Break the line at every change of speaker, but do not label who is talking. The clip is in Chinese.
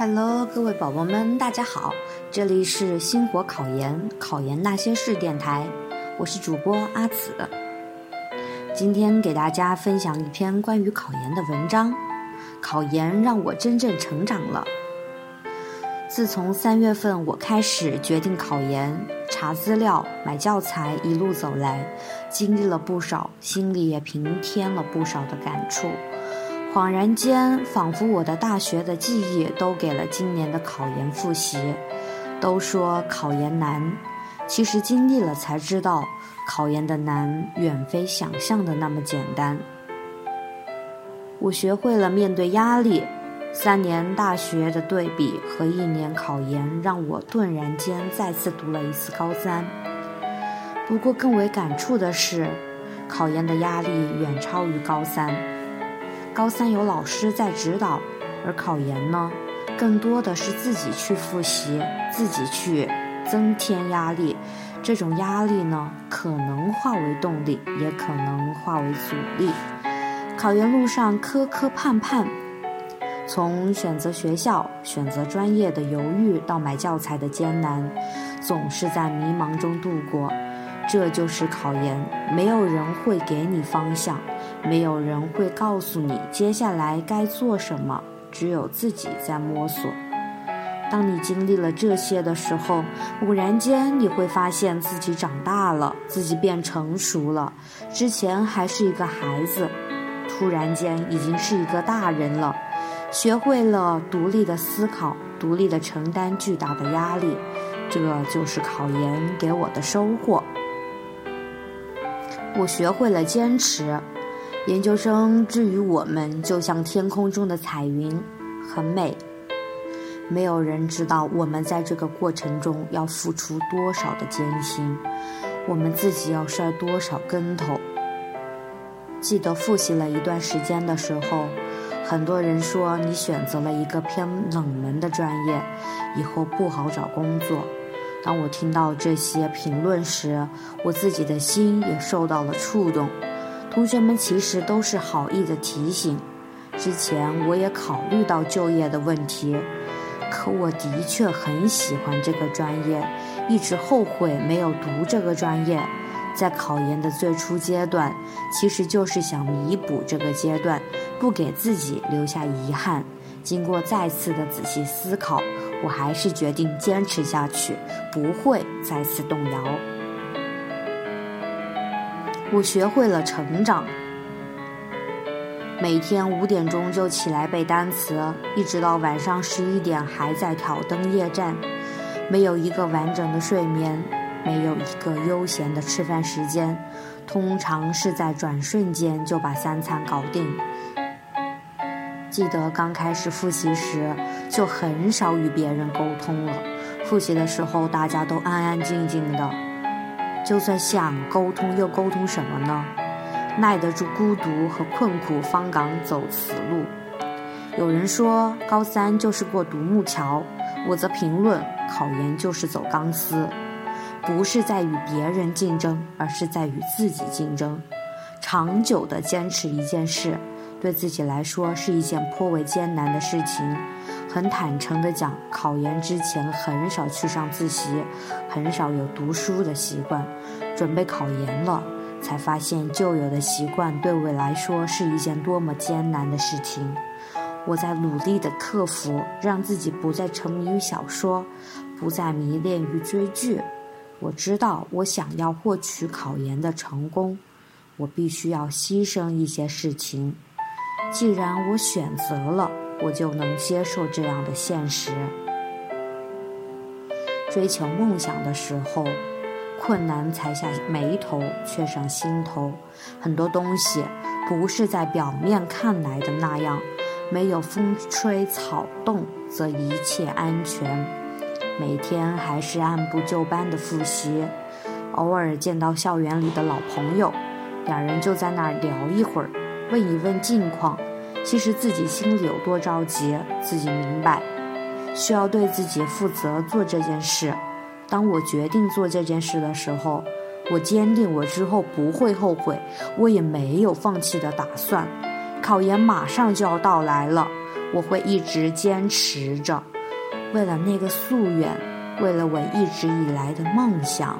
Hello，各位宝宝们，大家好，这里是星火考研考研那些事电台，我是主播阿紫。今天给大家分享一篇关于考研的文章，考研让我真正成长了。自从三月份我开始决定考研，查资料、买教材，一路走来，经历了不少，心里也平添了不少的感触。恍然间，仿佛我的大学的记忆都给了今年的考研复习。都说考研难，其实经历了才知道，考研的难远非想象的那么简单。我学会了面对压力，三年大学的对比和一年考研，让我顿然间再次读了一次高三。不过更为感触的是，考研的压力远超于高三。高三有老师在指导，而考研呢，更多的是自己去复习，自己去增添压力。这种压力呢，可能化为动力，也可能化为阻力。考研路上磕磕绊绊，从选择学校、选择专业的犹豫，到买教材的艰难，总是在迷茫中度过。这就是考研，没有人会给你方向，没有人会告诉你接下来该做什么，只有自己在摸索。当你经历了这些的时候，偶然间你会发现自己长大了，自己变成熟了。之前还是一个孩子，突然间已经是一个大人了，学会了独立的思考，独立的承担巨大的压力。这就是考研给我的收获。我学会了坚持。研究生之于我们，就像天空中的彩云，很美。没有人知道我们在这个过程中要付出多少的艰辛，我们自己要摔多少跟头。记得复习了一段时间的时候，很多人说你选择了一个偏冷门的专业，以后不好找工作。当我听到这些评论时，我自己的心也受到了触动。同学们其实都是好意的提醒。之前我也考虑到就业的问题，可我的确很喜欢这个专业，一直后悔没有读这个专业。在考研的最初阶段，其实就是想弥补这个阶段，不给自己留下遗憾。经过再次的仔细思考。我还是决定坚持下去，不会再次动摇。我学会了成长，每天五点钟就起来背单词，一直到晚上十一点还在挑灯夜战，没有一个完整的睡眠，没有一个悠闲的吃饭时间，通常是在转瞬间就把三餐搞定。记得刚开始复习时，就很少与别人沟通了。复习的时候，大家都安安静静的，就算想沟通，又沟通什么呢？耐得住孤独和困苦，方敢走此路。有人说高三就是过独木桥，我则评论考研就是走钢丝，不是在与别人竞争，而是在与自己竞争。长久的坚持一件事。对自己来说是一件颇为艰难的事情。很坦诚地讲，考研之前很少去上自习，很少有读书的习惯。准备考研了，才发现旧有的习惯对我来说是一件多么艰难的事情。我在努力地克服，让自己不再沉迷于小说，不再迷恋于追剧。我知道，我想要获取考研的成功，我必须要牺牲一些事情。既然我选择了，我就能接受这样的现实。追求梦想的时候，困难才下眉头，却上心头。很多东西不是在表面看来的那样，没有风吹草动，则一切安全。每天还是按部就班的复习，偶尔见到校园里的老朋友，两人就在那儿聊一会儿。问一问近况，其实自己心里有多着急，自己明白，需要对自己负责做这件事。当我决定做这件事的时候，我坚定我之后不会后悔，我也没有放弃的打算。考研马上就要到来了，我会一直坚持着，为了那个夙愿，为了我一直以来的梦想。